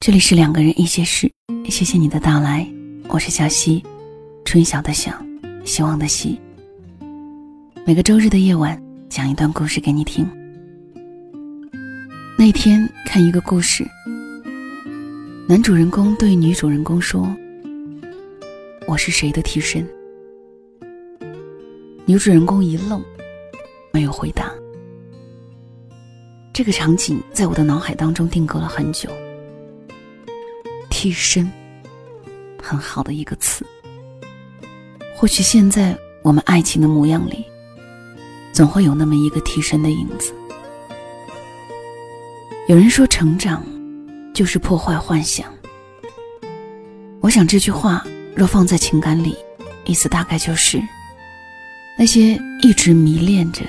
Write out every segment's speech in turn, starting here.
这里是两个人一些事，谢谢你的到来，我是小溪，春晓的晓，希望的希。每个周日的夜晚，讲一段故事给你听。那天看一个故事，男主人公对女主人公说：“我是谁的替身？”女主人公一愣，没有回答。这个场景在我的脑海当中定格了很久。替身，很好的一个词。或许现在我们爱情的模样里，总会有那么一个替身的影子。有人说，成长就是破坏幻想。我想这句话若放在情感里，意思大概就是：那些一直迷恋着、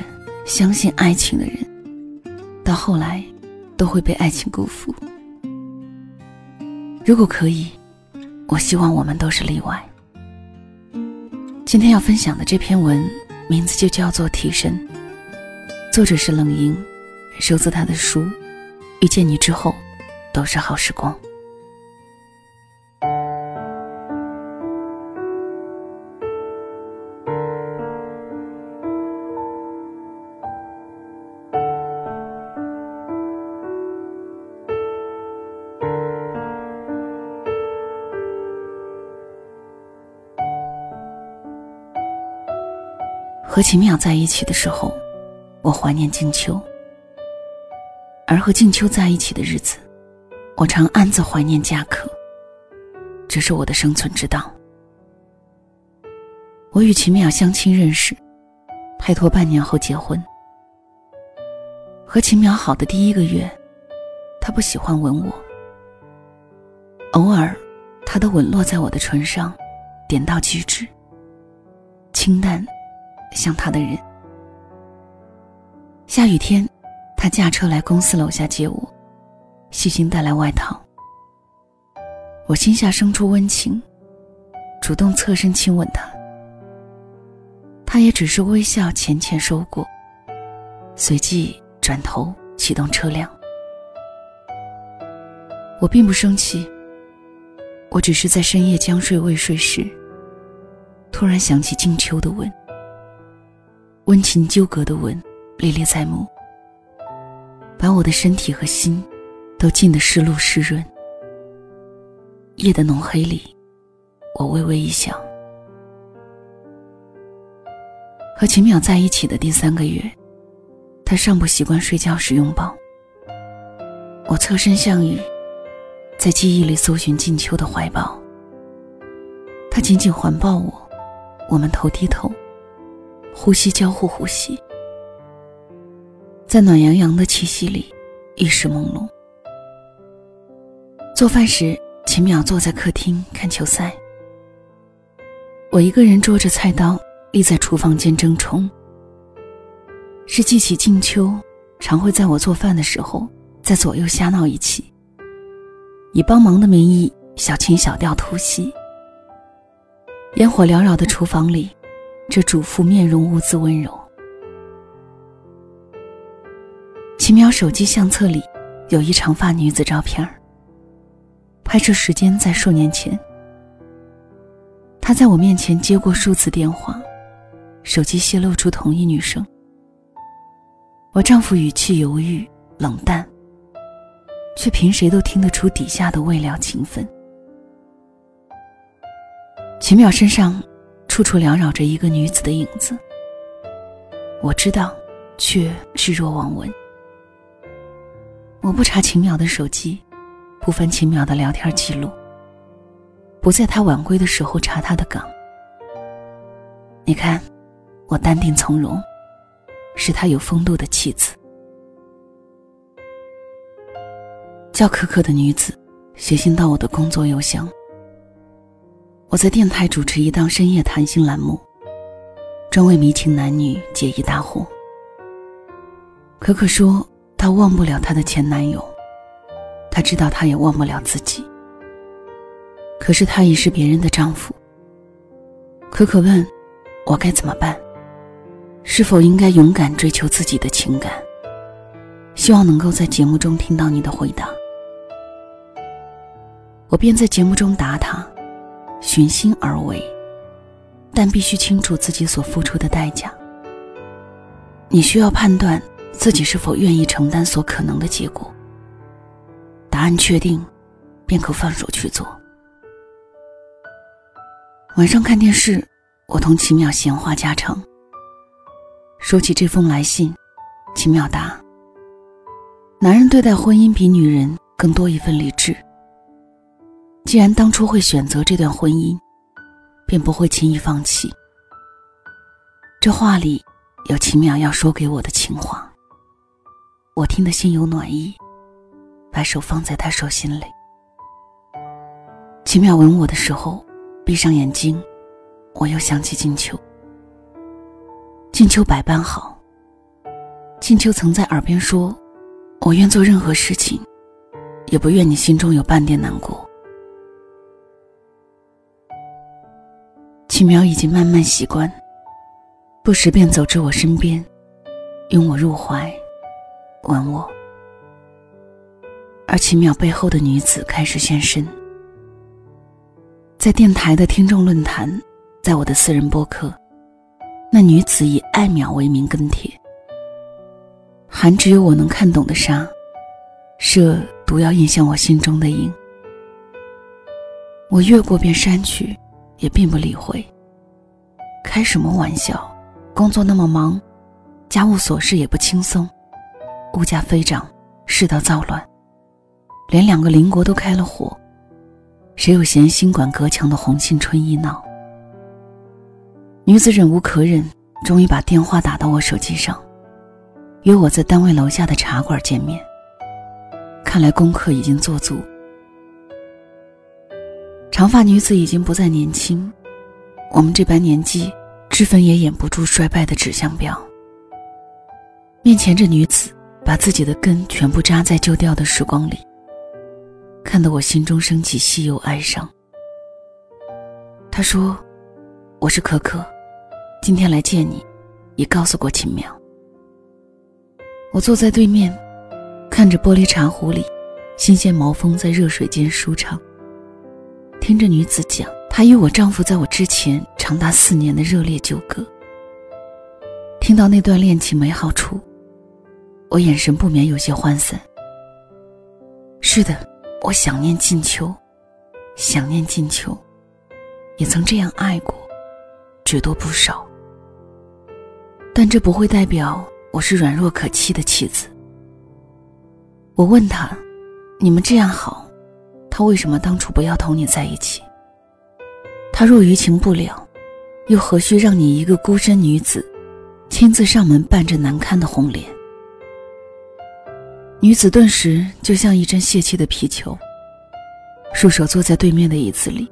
相信爱情的人，到后来都会被爱情辜负。如果可以，我希望我们都是例外。今天要分享的这篇文，名字就叫做《替身》，作者是冷莹，收自他的书《遇见你之后，都是好时光》。和秦淼在一起的时候，我怀念静秋；而和静秋在一起的日子，我常暗自怀念佳可。这是我的生存之道。我与秦淼相亲认识，拍拖半年后结婚。和秦淼好的第一个月，他不喜欢吻我。偶尔，他的吻落在我的唇上，点到即止，清淡。像他的人。下雨天，他驾车来公司楼下接我，细心带来外套。我心下生出温情，主动侧身亲吻他。他也只是微笑浅浅收过，随即转头启动车辆。我并不生气，我只是在深夜将睡未睡时，突然想起静秋的吻。温情纠葛的吻，历历在目，把我的身体和心都浸得湿漉湿润。夜的浓黑里，我微微一笑。和秦淼在一起的第三个月，他尚不习惯睡觉时拥抱。我侧身向雨，在记忆里搜寻静秋的怀抱。他紧紧环抱我，我们头低头。呼吸交互呼吸，在暖洋洋的气息里，意识朦胧。做饭时，秦淼坐在客厅看球赛，我一个人捉着菜刀立在厨房间争宠。是记起静秋常会在我做饭的时候在左右瞎闹一气，以帮忙的名义小情小调突袭。烟火缭绕的厨房里。这主妇面容兀自温柔。秦淼手机相册里有一长发女子照片拍摄时间在数年前。她在我面前接过数次电话，手机泄露出同一女生。我丈夫语气犹豫冷淡，却凭谁都听得出底下的未了情分。秦淼身上。处处缭绕着一个女子的影子，我知道，却置若罔闻。我不查秦淼的手机，不翻秦淼的聊天记录，不在他晚归的时候查他的岗。你看，我淡定从容，是他有风度的妻子。叫可可的女子，写信到我的工作邮箱。我在电台主持一档深夜谈心栏目，专为迷情男女解疑答惑。可可说她忘不了她的前男友，她知道她也忘不了自己。可是她已是别人的丈夫。可可问，我该怎么办？是否应该勇敢追求自己的情感？希望能够在节目中听到你的回答。我便在节目中答他：“寻心而为，但必须清楚自己所付出的代价。你需要判断自己是否愿意承担所可能的结果。答案确定，便可放手去做。”晚上看电视，我同奇妙闲话家常。说起这封来信，奇妙答：“男人对待婚姻比女人更多一份理智。既然当初会选择这段婚姻，便不会轻易放弃。”这话里有秦淼要说给我的情话，我听得心有暖意，把手放在他手心里。秦淼吻我的时候，闭上眼睛，我又想起静秋。静秋百般好。静秋曾在耳边说：“我愿做任何事情，也不愿你心中有半点难过。”奇苗已经慢慢习惯，不时便走至我身边，拥我入怀，吻我。而奇妙背后的女子开始现身，在电台的听众论坛，在我的私人播客。那女子以爱秒为名跟帖，含只有我能看懂的沙，射毒药印向我心中的影。我越过便删去，也并不理会。开什么玩笑？工作那么忙，家务琐事也不轻松，物价飞涨，世道躁乱，连两个邻国都开了火，谁有闲心管隔墙的红杏春意闹？女子忍无可忍，终于把电话打到我手机上，约我在单位楼下的茶馆见面。看来功课已经做足。长发女子已经不再年轻，我们这般年纪，脂粉也掩不住衰败的指向标。面前这女子，把自己的根全部扎在旧掉的时光里，看得我心中升起稀有哀伤。她说：“我是可可。”今天来见你，也告诉过秦苗。我坐在对面，看着玻璃茶壶里新鲜毛峰在热水间舒畅，听着女子讲她与我丈夫在我之前长达四年的热烈纠葛，听到那段恋情美好处，我眼神不免有些涣散。是的，我想念静秋，想念静秋，也曾这样爱过，只多不少。但这不会代表我是软弱可欺的妻子。我问他：“你们这样好，他为什么当初不要同你在一起？他若余情不了，又何须让你一个孤身女子，亲自上门扮着难堪的红脸？”女子顿时就像一阵泄气的皮球，束手坐在对面的椅子里。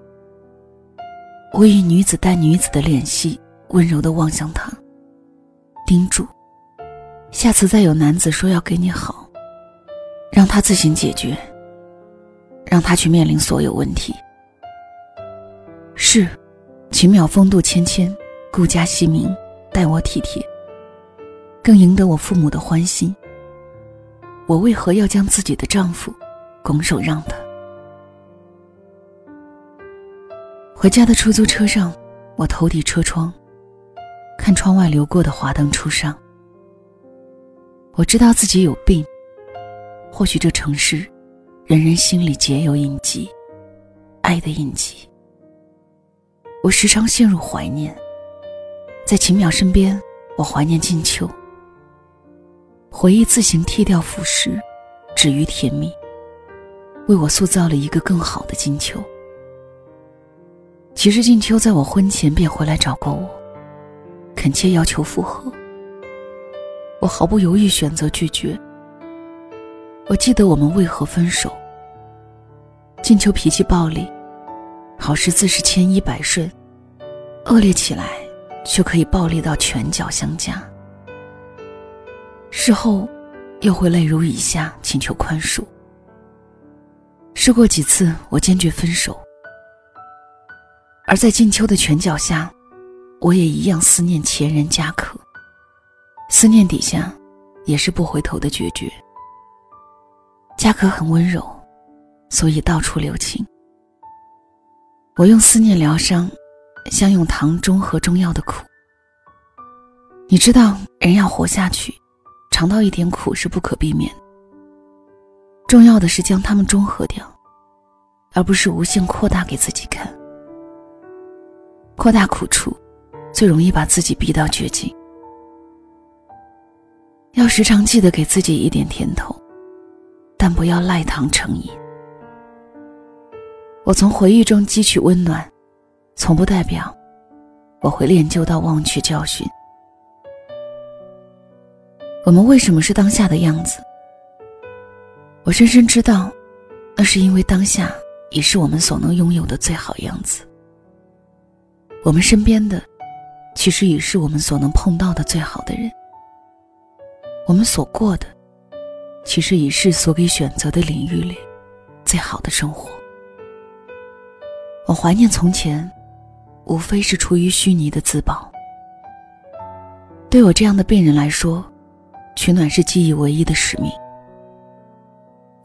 我以女子带女子的脸系，温柔的望向他。叮嘱：下次再有男子说要给你好，让他自行解决，让他去面临所有问题。是，秦淼风度谦谦，顾家惜民，待我体贴，更赢得我父母的欢心。我为何要将自己的丈夫拱手让他？回家的出租车上，我头抵车窗。看窗外流过的华灯初上，我知道自己有病。或许这城市，人人心里皆有印记，爱的印记。我时常陷入怀念，在秦淼身边，我怀念静秋。回忆自行剃掉腐蚀，止于甜蜜，为我塑造了一个更好的静秋。其实静秋在我婚前便回来找过我。恳切要求复合，我毫不犹豫选择拒绝。我记得我们为何分手。静秋脾气暴戾，好事自是千依百顺，恶劣起来却可以暴力到拳脚相加。事后又会泪如雨下，请求宽恕。试过几次，我坚决分手。而在静秋的拳脚下。我也一样思念前人家可，思念底下，也是不回头的决绝。家可很温柔，所以到处留情。我用思念疗伤，像用糖中和中药的苦。你知道，人要活下去，尝到一点苦是不可避免。重要的是将它们中和掉，而不是无限扩大给自己看。扩大苦处，最容易把自己逼到绝境。要时常记得给自己一点甜头，但不要赖糖成瘾。我从回忆中汲取温暖，从不代表我会练就到忘却教训。我们为什么是当下的样子？我深深知道，那是因为当下已是我们所能拥有的最好样子。我们身边的，其实已是我们所能碰到的最好的人。我们所过的，其实已是所给选择的领域里最好的生活。我怀念从前，无非是出于虚拟的自保。对我这样的病人来说，取暖是记忆唯一的使命。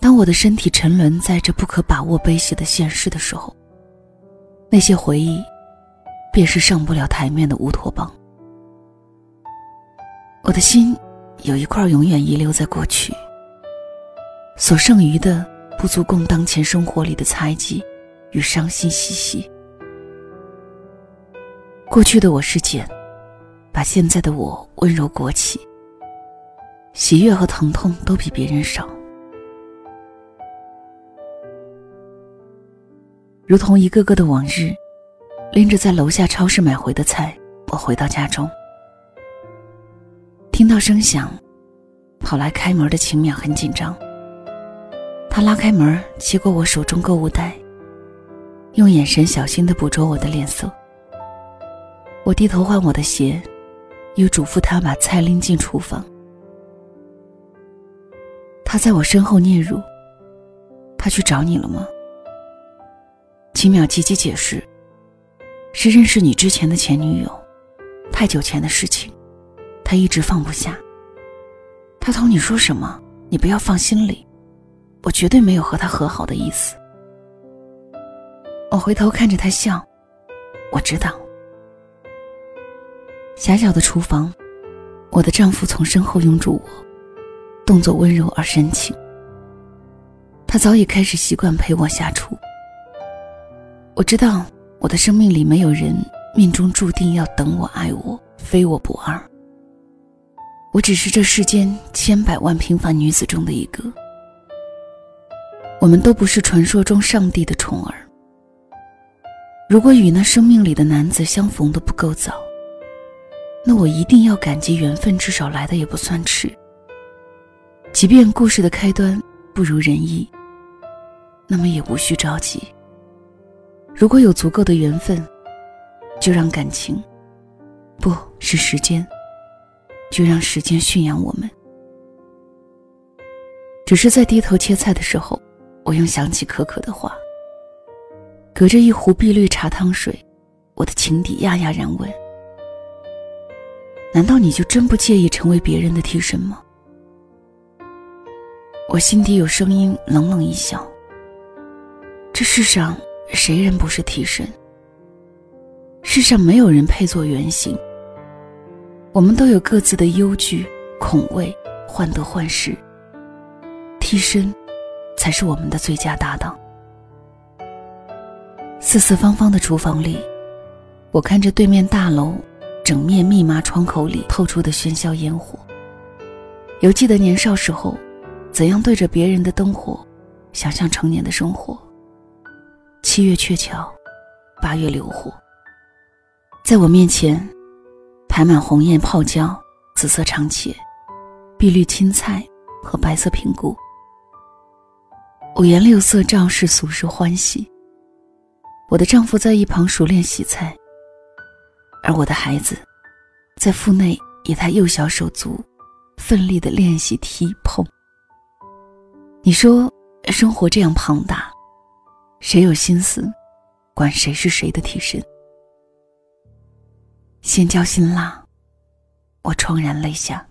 当我的身体沉沦在这不可把握悲喜的现实的时候，那些回忆，便是上不了台面的乌托邦。我的心有一块永远遗留在过去，所剩余的不足供当前生活里的猜忌。与伤心嬉戏，过去的我是茧，把现在的我温柔裹起。喜悦和疼痛都比别人少，如同一个个的往日，拎着在楼下超市买回的菜，我回到家中，听到声响，跑来开门的秦淼很紧张，他拉开门，接过我手中购物袋。用眼神小心地捕捉我的脸色。我低头换我的鞋，又嘱咐他把菜拎进厨房。他在我身后嗫嚅：“他去找你了吗？”秦淼急急解释：“是认识你之前的前女友，太久前的事情，他一直放不下。他同你说什么，你不要放心里，我绝对没有和他和好的意思。”我回头看着他笑，我知道。狭小的厨房，我的丈夫从身后拥住我，动作温柔而深情。他早已开始习惯陪我下厨。我知道我的生命里没有人命中注定要等我爱我，非我不二。我只是这世间千百万平凡女子中的一个。我们都不是传说中上帝的宠儿。如果与那生命里的男子相逢的不够早，那我一定要感激缘分，至少来的也不算迟。即便故事的开端不如人意，那么也无需着急。如果有足够的缘分，就让感情，不是时间，就让时间驯养我们。只是在低头切菜的时候，我又想起可可的话。隔着一壶碧绿茶汤水，我的情敌哑哑然问：“难道你就真不介意成为别人的替身吗？”我心底有声音冷冷一笑：“这世上谁人不是替身？世上没有人配做原型。我们都有各自的忧惧、恐畏、患得患失。替身，才是我们的最佳搭档。”四四方方的厨房里，我看着对面大楼整面密码窗口里透出的喧嚣烟火。犹记得年少时候，怎样对着别人的灯火，想象成年的生活。七月鹊桥，八月流火，在我面前，排满红艳泡椒、紫色长茄、碧绿青菜和白色平菇，五颜六色，照是俗世欢喜。我的丈夫在一旁熟练洗菜，而我的孩子，在腹内以他幼小手足，奋力的练习踢碰。你说，生活这样庞大，谁有心思，管谁是谁的替身？先浇辛辣，我怆然泪下。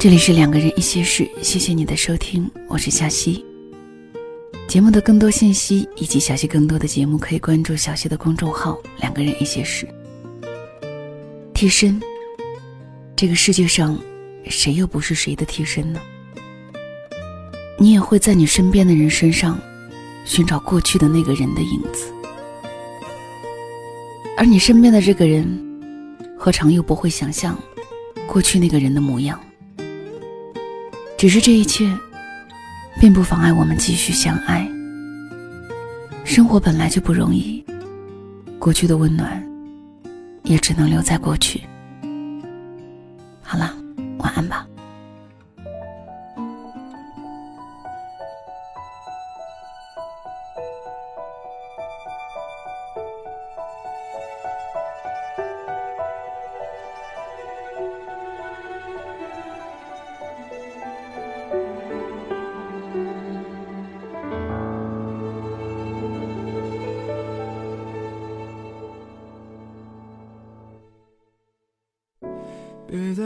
这里是两个人一些事，谢谢你的收听，我是小溪。节目的更多信息以及小溪更多的节目，可以关注小溪的公众号“两个人一些事”。替身，这个世界上，谁又不是谁的替身呢？你也会在你身边的人身上，寻找过去的那个人的影子，而你身边的这个人，何尝又不会想象过去那个人的模样？只是这一切，并不妨碍我们继续相爱。生活本来就不容易，过去的温暖，也只能留在过去。好了，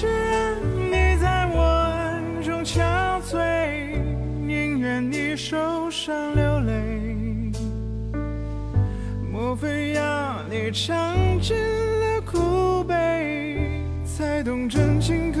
只愿你在我暗中憔悴，宁愿你受伤流泪。莫非要你尝尽了苦悲，才懂真情可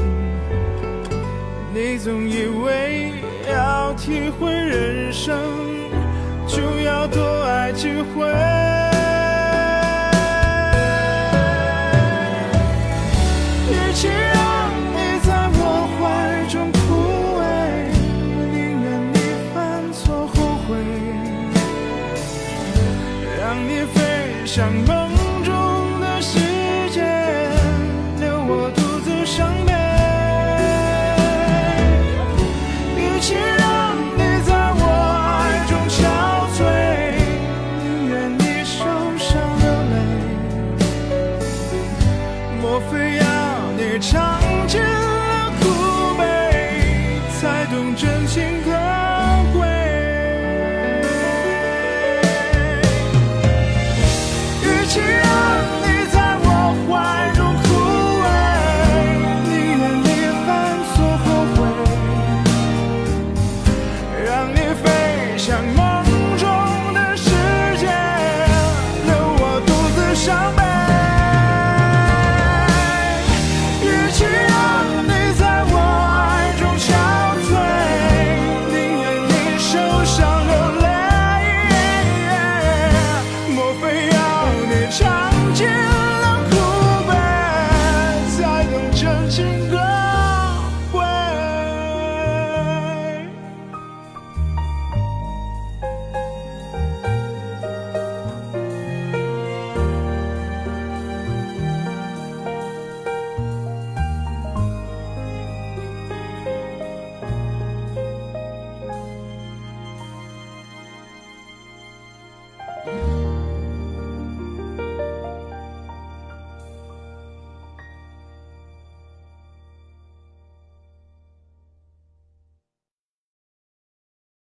你总以为要体会人生，就要多爱几回。真情歌